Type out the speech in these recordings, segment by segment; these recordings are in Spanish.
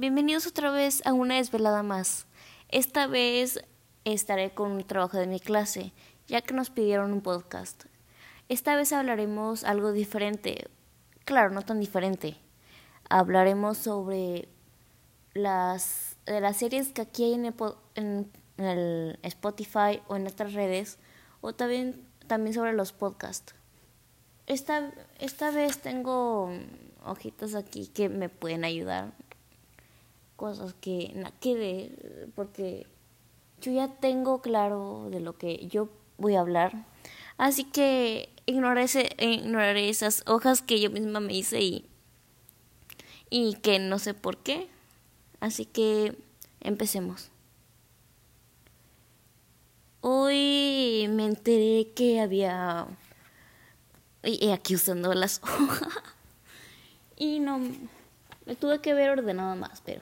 Bienvenidos otra vez a una desvelada más. Esta vez estaré con un trabajo de mi clase, ya que nos pidieron un podcast. Esta vez hablaremos algo diferente. Claro, no tan diferente. Hablaremos sobre las de las series que aquí hay en en el Spotify o en otras redes o también también sobre los podcasts. Esta, esta vez tengo hojitas aquí que me pueden ayudar. Cosas que, que porque yo ya tengo claro de lo que yo voy a hablar. Así que ignoraré, ignoraré esas hojas que yo misma me hice y, y que no sé por qué. Así que empecemos. Hoy me enteré que había... Y aquí usando las hojas. Y no... Me tuve que ver ordenado más, pero...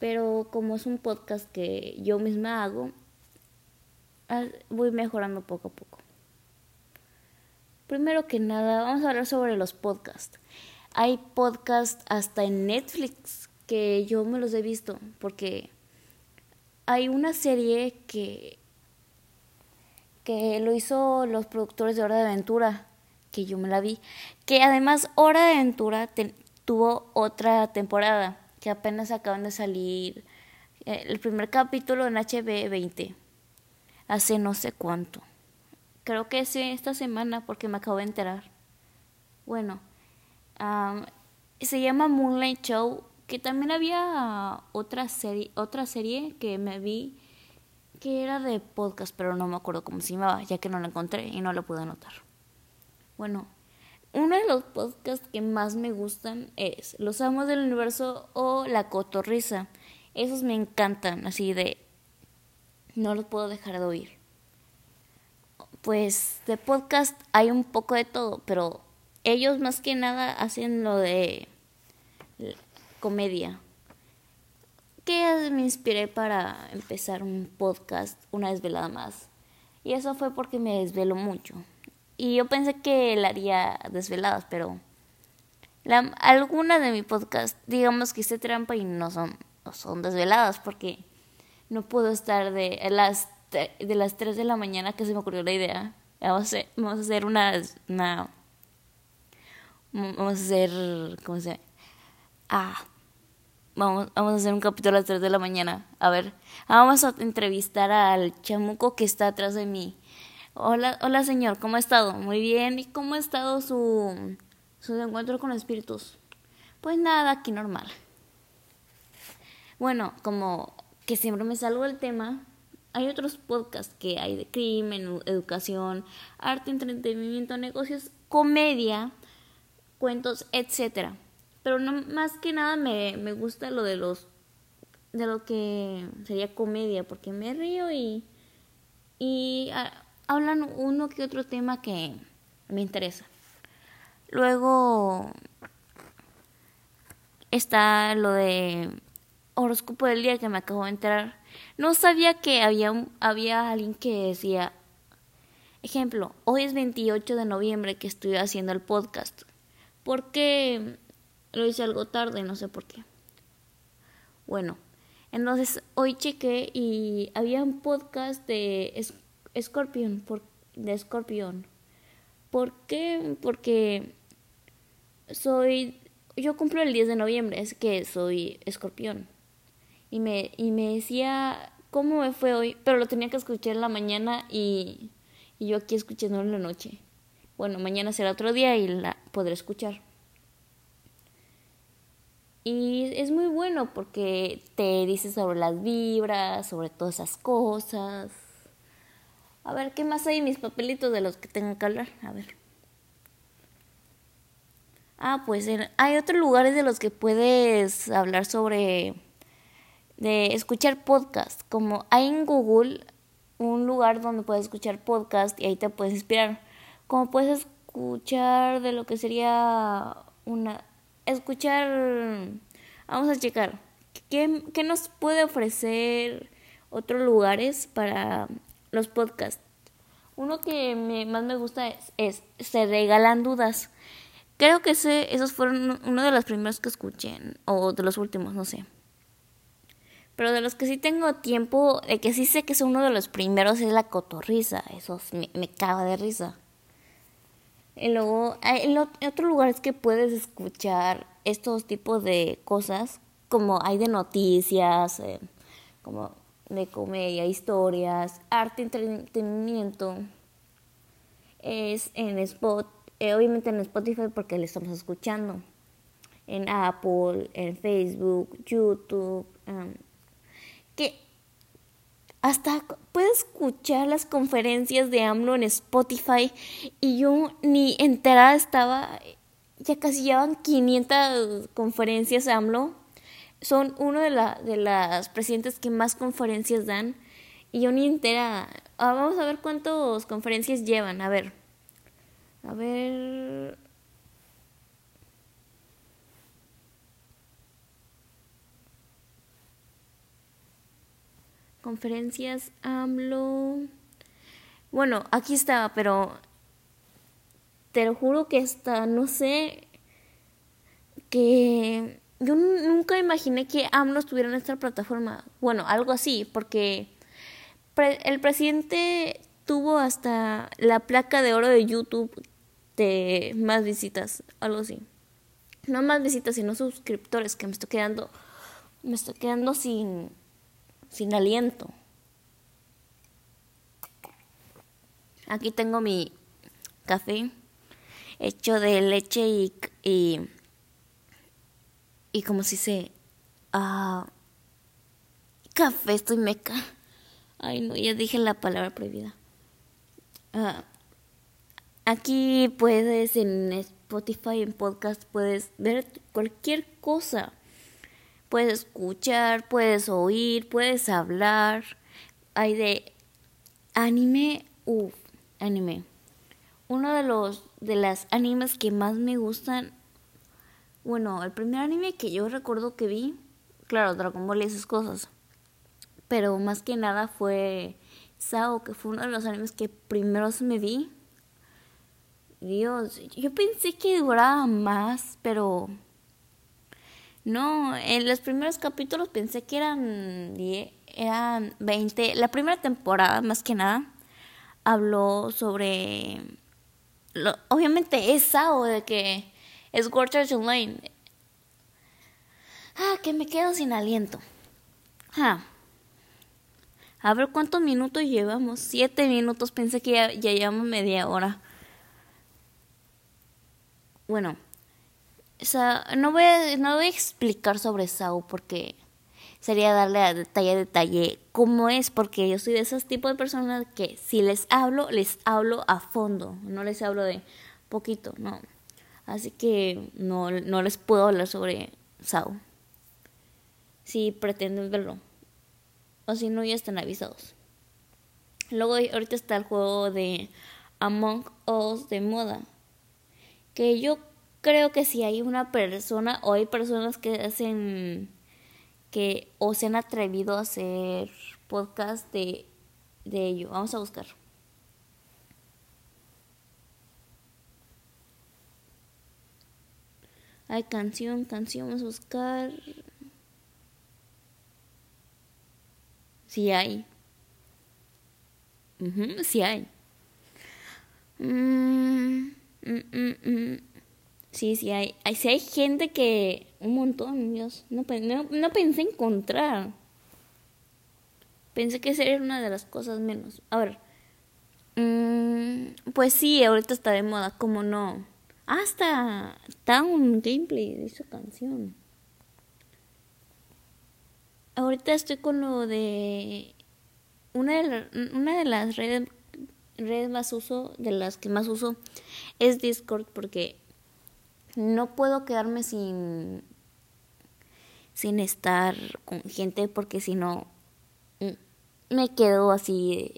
Pero como es un podcast que yo misma hago, ah, voy mejorando poco a poco. Primero que nada, vamos a hablar sobre los podcasts. Hay podcasts hasta en Netflix que yo me los he visto porque hay una serie que que lo hizo los productores de Hora de Aventura, que yo me la vi, que además Hora de Aventura tuvo otra temporada, que apenas acaban de salir eh, el primer capítulo en HB20, hace no sé cuánto. Creo que es esta semana porque me acabo de enterar. Bueno, se llama Moonlight Show, que también había otra serie, otra serie que me vi que era de podcast, pero no me acuerdo cómo se llamaba, ya que no lo encontré y no lo pude anotar. Bueno, uno de los podcasts que más me gustan es Los Amos del Universo o La Cotorrisa. Esos me encantan, así de... No los puedo dejar de oír. Pues de podcast hay un poco de todo, pero ellos más que nada hacen lo de comedia que me inspiré para empezar un podcast una desvelada más. Y eso fue porque me desvelo mucho. Y yo pensé que él haría desveladas, pero la, algunas de mi podcast, digamos que hice trampa y no son, no son desveladas porque no puedo estar de las, de las 3 de la mañana que se me ocurrió la idea. Vamos a hacer, vamos a hacer una, una vamos a hacer, ¿cómo se llama? Ah, Vamos, vamos a hacer un capítulo a las 3 de la mañana. A ver, vamos a entrevistar al chamuco que está atrás de mí. Hola, hola señor, ¿cómo ha estado? Muy bien. ¿Y cómo ha estado su, su encuentro con espíritus? Pues nada, aquí normal. Bueno, como que siempre me salgo del tema, hay otros podcasts que hay de crimen, educación, arte, entretenimiento, negocios, comedia, cuentos, etcétera. Pero no, más que nada me, me gusta lo de los de lo que sería comedia, porque me río y, y ah, hablan uno que otro tema que me interesa. Luego está lo de horóscopo del día que me acabo de enterar. No sabía que había, había alguien que decía, ejemplo, hoy es 28 de noviembre que estoy haciendo el podcast. Porque lo hice algo tarde, no sé por qué. Bueno, entonces hoy chequé y había un podcast de Scorpion, por, de Scorpion. ¿Por qué? Porque soy, yo cumplo el 10 de noviembre, es que soy escorpión. Y me, y me decía cómo me fue hoy, pero lo tenía que escuchar en la mañana y, y yo aquí escuchándolo en la noche. Bueno, mañana será otro día y la podré escuchar. Y es muy bueno porque te dice sobre las vibras, sobre todas esas cosas. A ver, ¿qué más hay en mis papelitos de los que tengo que hablar? A ver. Ah, pues hay otros lugares de los que puedes hablar sobre de escuchar podcast, como hay en Google un lugar donde puedes escuchar podcast y ahí te puedes inspirar. Como puedes escuchar de lo que sería una escuchar, vamos a checar, ¿qué, qué nos puede ofrecer otros lugares para los podcasts? Uno que me, más me gusta es, Se Regalan Dudas. Creo que ese, esos fueron uno de los primeros que escuché, o de los últimos, no sé. Pero de los que sí tengo tiempo, de que sí sé que es uno de los primeros es la cotorriza. Eso me, me de risa. Y luego, en otro lugar es que puedes escuchar estos tipos de cosas, como hay de noticias, eh, como de comedia, historias, arte, entretenimiento. Es en Spot, eh, obviamente en Spotify porque le estamos escuchando. En Apple, en Facebook, YouTube. Um, que hasta puedo escuchar las conferencias de AMLO en Spotify y yo ni enterada estaba, ya casi llevan 500 conferencias AMLO. Son uno de, la, de las presidentes que más conferencias dan y yo ni entera. Ah, vamos a ver cuántas conferencias llevan, a ver. A ver, Conferencias AMLO. Bueno, aquí estaba, pero te lo juro que está, no sé, que yo nunca imaginé que AMLO estuviera en esta plataforma. Bueno, algo así, porque el presidente tuvo hasta la placa de oro de YouTube de más visitas, algo así. No más visitas, sino suscriptores, que me estoy quedando, me estoy quedando sin sin aliento. Aquí tengo mi café hecho de leche y, y como si se... Ah, café, estoy meca. Ay, no, ya dije la palabra prohibida. Ah, aquí puedes en Spotify, en podcast, puedes ver cualquier cosa. Puedes escuchar, puedes oír, puedes hablar. Hay de anime, uff, anime. Uno de los de las animes que más me gustan, bueno, el primer anime que yo recuerdo que vi, claro, Dragon Ball y esas cosas. Pero más que nada fue Sao, que fue uno de los animes que primero me vi. Dios, yo pensé que duraba más, pero no, en los primeros capítulos pensé que eran 10, eran 20. La primera temporada, más que nada, habló sobre... Lo, obviamente es Sao, de que es Watchers Online. Ah, que me quedo sin aliento. Ah. A ver cuántos minutos llevamos. Siete minutos. Pensé que ya, llevamos media hora. Bueno, no voy a, no voy a explicar sobre Sao porque sería darle a detalle a detalle cómo es, porque yo soy de esos tipos de personas que si les hablo, les hablo a fondo, no les hablo de poquito, no. Así que no, no les puedo hablar sobre Sao. Si pretenden verlo. O si no, ya están avisados. Luego ahorita está el juego de Among Us de moda. Que yo creo que si hay una persona o hay personas que hacen que o se han atrevido a hacer podcast de, de ello. Vamos a buscar. Hay canción, canción, vamos a buscar. Si hay. Uh sí hay. Mm, mm, mm, Sí, sí hay, sí hay gente que... Un montón, Dios. No, no, pensé encontrar. Pensé que sería una de las cosas menos. A ver. Pues sí, ahorita está de moda, como no. Hasta está gameplay de esa canción. Ahorita estoy con lo de una de, una de las redes redes más uso de las que más uso es Discord porque no puedo quedarme sin sin estar con gente porque si no mm, me quedo así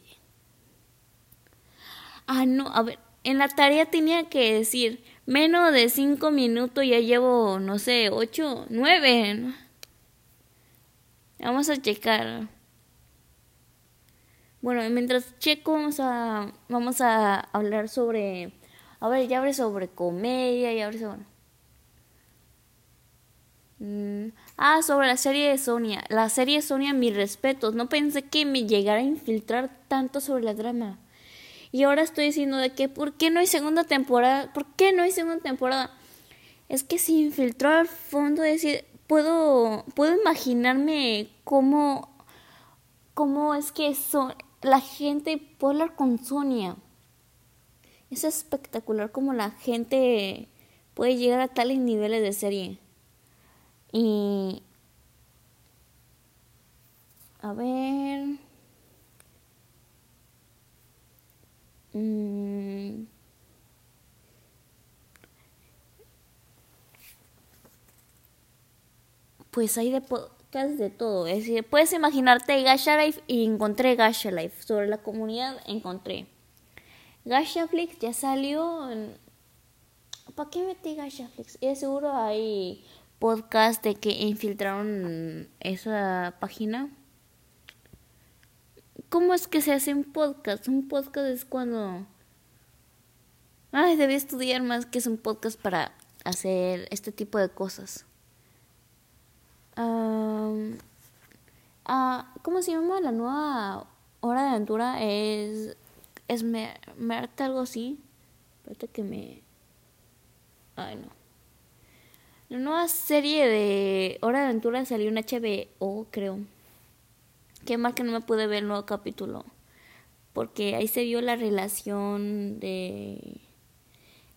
ah no a ver en la tarea tenía que decir menos de cinco minutos ya llevo no sé ocho nueve vamos a checar bueno mientras checo vamos a vamos a hablar sobre A ver, ya abre sobre comedia, ya abre sobre... Mm, ah, sobre la serie de Sonia. La serie de Sonia, mis respetos. No pensé que me llegara a infiltrar tanto sobre la drama. Y ahora estoy diciendo de que, ¿por qué no hay segunda temporada? ¿Por qué no hay segunda temporada? Es que se infiltró al fondo, decir, puedo, puedo imaginarme cómo, cómo es que son la gente puede hablar con Sonia. Es espectacular cómo la gente puede llegar a tales niveles de serie. Y... A ver... Mm, pues hay de podcast de todo. Es decir, puedes imaginarte Gasha Life y encontré Gasha Life. Sobre la comunidad encontré. Gashaflix ya salió. ¿Para qué metí Gashaflix? Y seguro hay podcast de que infiltraron esa página. ¿Cómo es que se hace un podcast? Un podcast es cuando... Ay, debí estudiar más que es un podcast para hacer este tipo de cosas. Ah, ¿Cómo se llama la nueva hora de aventura? Es... Es algo así. Espérate que me... Ay, no. La nueva serie de Hora de Aventura salió en HBO, creo. Qué mal que no me pude ver el nuevo capítulo. Porque ahí se vio la relación de.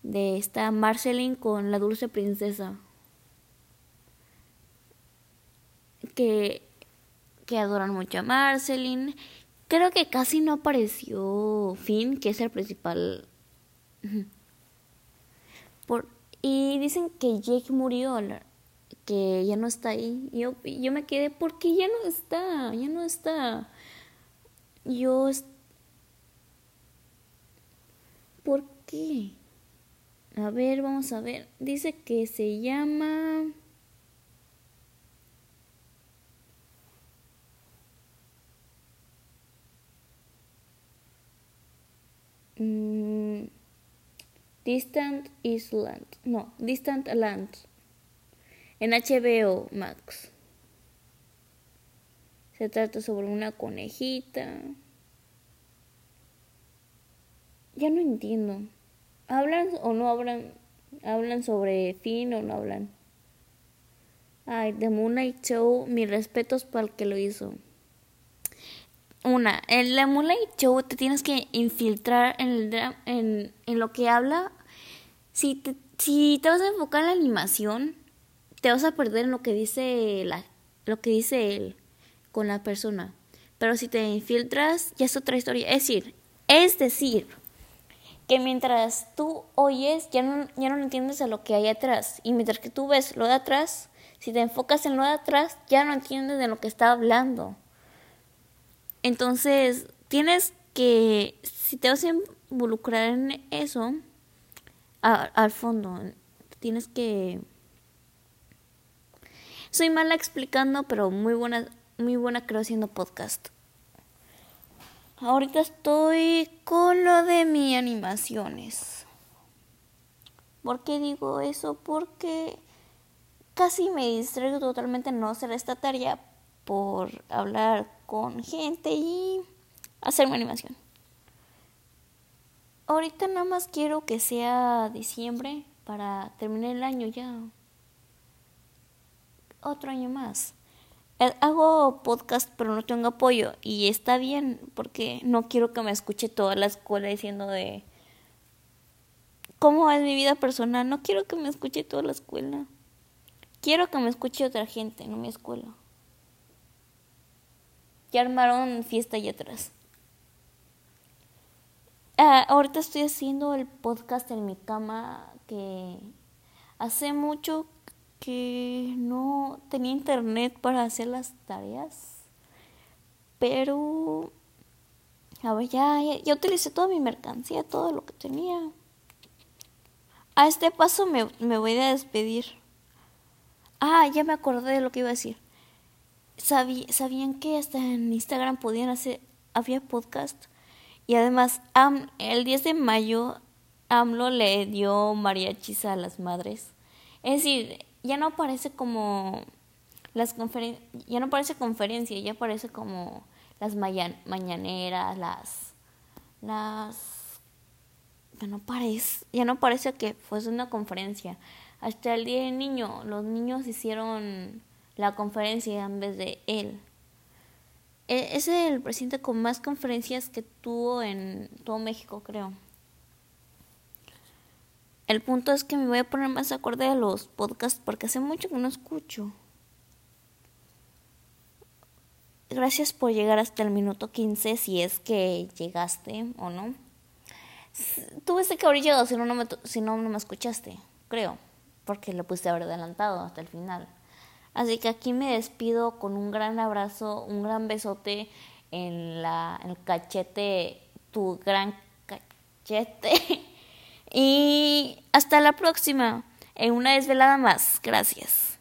de esta Marceline con la dulce princesa. Que. que adoran mucho a Marceline. Creo que casi no apareció Finn, que es el principal. Por, y dicen que Jake murió, que ya no está ahí. Yo, yo me quedé, porque ya no está? Ya no está. Yo... ¿Por qué? A ver, vamos a ver. Dice que se llama... Mm, Distant Island. No, Distant Land. En HBO Max. Se trata sobre una conejita. Ya no entiendo. ¿Hablan o no hablan? ¿Hablan sobre fin o no hablan? Ay, The Moonlight Show, mis respetos para el que lo hizo. Una, en la Moonlight Show te tienes que infiltrar en, el, en, en lo que habla si te, si te vas a enfocar en la animación, te vas a perder en lo que dice la, lo que dice él con la persona. Pero si te infiltras, ya es otra historia. Es decir, es decir, que mientras tú oyes, ya no, ya no entiendes a lo que hay atrás. Y mientras que tú ves lo de atrás, si te enfocas en lo de atrás, ya no entiendes de lo que está hablando. Entonces, tienes que, si te vas a involucrar en eso, al fondo. Tienes que... Soy mala explicando, pero muy buena, muy buena creo haciendo podcast. Ahorita estoy con lo de mis animaciones. ¿Por qué digo eso? Porque casi me distraigo totalmente en no hacer esta tarea por hablar con gente y hacer mi animación. Ahorita nada más quiero que sea diciembre para terminar el año ya. Otro año más. Eh, hago podcast pero no tengo apoyo y está bien porque no quiero que me escuche toda la escuela diciendo de cómo es mi vida personal. No quiero que me escuche toda la escuela. Quiero que me escuche otra gente, no mi escuela. Ya armaron fiesta allá atrás. Ah, ahorita estoy haciendo el podcast en mi cama que hace mucho que no tenía internet para hacer las tareas. Pero a ver, ya, ya, utilicé toda mi mercancía, todo lo que tenía. A este paso me, me voy a despedir. Ah, ya me acordé de lo que iba a decir. ¿Sabían que hasta en Instagram podían hacer, había podcast? Y además, el 10 de mayo AMLO le dio mariachis a las madres. Es decir, ya no parece como las conferen ya no parece conferencia, ya parece como las mañaneras, las las ya no parece, ya no parece que fuese una conferencia. Hasta el día del niño, los niños hicieron la conferencia en vez de él. E, es el presidente con más conferencias que tuvo en todo México, creo. El punto es que me voy a poner más acorde a los podcasts porque hace mucho que no escucho. Gracias por llegar hasta el minuto 15 si es que llegaste o no. Tuviste que haber llegado si no, no me, si no, no me escuchaste, creo, porque lo puse haber adelantado hasta el final. Así que aquí me despido con un gran abrazo, un gran besote en, la, el cachete, tu gran cachete. y hasta la próxima, en una desvelada más. Gracias.